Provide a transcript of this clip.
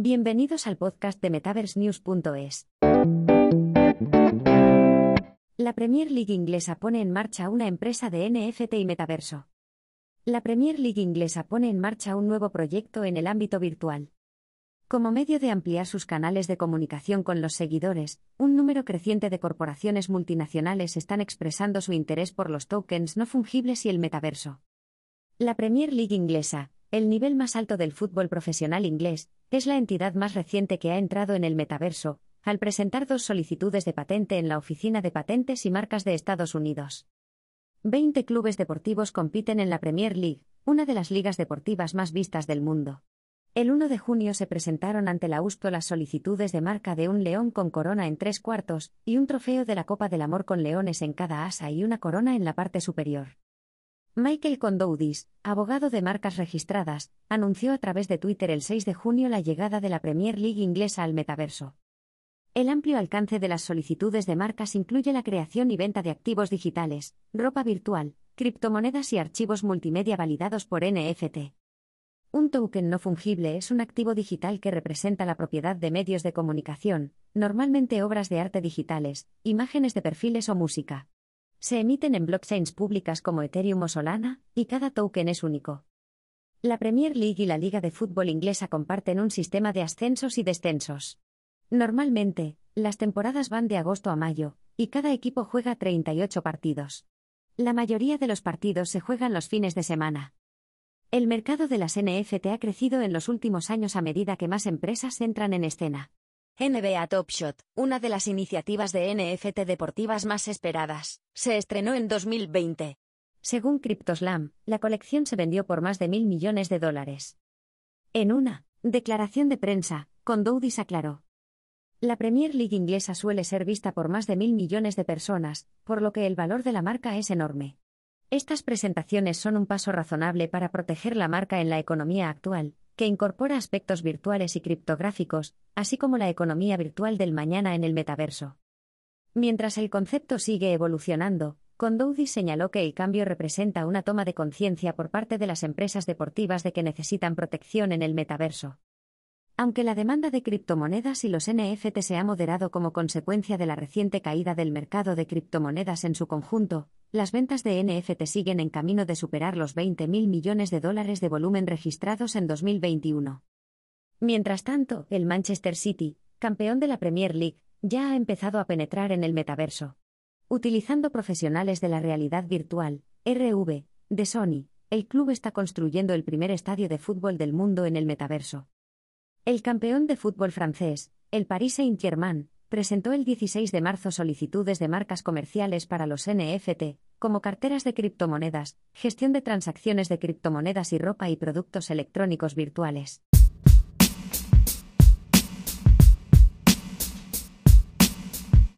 Bienvenidos al podcast de MetaverseNews.es. La Premier League inglesa pone en marcha una empresa de NFT y metaverso. La Premier League inglesa pone en marcha un nuevo proyecto en el ámbito virtual. Como medio de ampliar sus canales de comunicación con los seguidores, un número creciente de corporaciones multinacionales están expresando su interés por los tokens no fungibles y el metaverso. La Premier League inglesa, el nivel más alto del fútbol profesional inglés, es la entidad más reciente que ha entrado en el metaverso, al presentar dos solicitudes de patente en la Oficina de Patentes y Marcas de Estados Unidos. Veinte clubes deportivos compiten en la Premier League, una de las ligas deportivas más vistas del mundo. El 1 de junio se presentaron ante la USPO las solicitudes de marca de un león con corona en tres cuartos y un trofeo de la Copa del Amor con leones en cada asa y una corona en la parte superior. Michael Condoudis, abogado de marcas registradas, anunció a través de Twitter el 6 de junio la llegada de la Premier League inglesa al metaverso. El amplio alcance de las solicitudes de marcas incluye la creación y venta de activos digitales, ropa virtual, criptomonedas y archivos multimedia validados por NFT. Un token no fungible es un activo digital que representa la propiedad de medios de comunicación, normalmente obras de arte digitales, imágenes de perfiles o música. Se emiten en blockchains públicas como Ethereum o Solana, y cada token es único. La Premier League y la Liga de Fútbol inglesa comparten un sistema de ascensos y descensos. Normalmente, las temporadas van de agosto a mayo, y cada equipo juega 38 partidos. La mayoría de los partidos se juegan los fines de semana. El mercado de las NFT ha crecido en los últimos años a medida que más empresas entran en escena. NBA Top Shot, una de las iniciativas de NFT deportivas más esperadas, se estrenó en 2020. Según CryptoSlam, la colección se vendió por más de mil millones de dólares. En una declaración de prensa, Condoudis aclaró. La Premier League inglesa suele ser vista por más de mil millones de personas, por lo que el valor de la marca es enorme. Estas presentaciones son un paso razonable para proteger la marca en la economía actual, que incorpora aspectos virtuales y criptográficos, así como la economía virtual del mañana en el metaverso. Mientras el concepto sigue evolucionando, Condoudi señaló que el cambio representa una toma de conciencia por parte de las empresas deportivas de que necesitan protección en el metaverso. Aunque la demanda de criptomonedas y los NFT se ha moderado como consecuencia de la reciente caída del mercado de criptomonedas en su conjunto, las ventas de NFT siguen en camino de superar los 20.000 millones de dólares de volumen registrados en 2021. Mientras tanto, el Manchester City, campeón de la Premier League, ya ha empezado a penetrar en el metaverso. Utilizando profesionales de la realidad virtual, RV, de Sony, el club está construyendo el primer estadio de fútbol del mundo en el metaverso. El campeón de fútbol francés, el Paris Saint-Germain, presentó el 16 de marzo solicitudes de marcas comerciales para los NFT, como carteras de criptomonedas, gestión de transacciones de criptomonedas y ropa y productos electrónicos virtuales.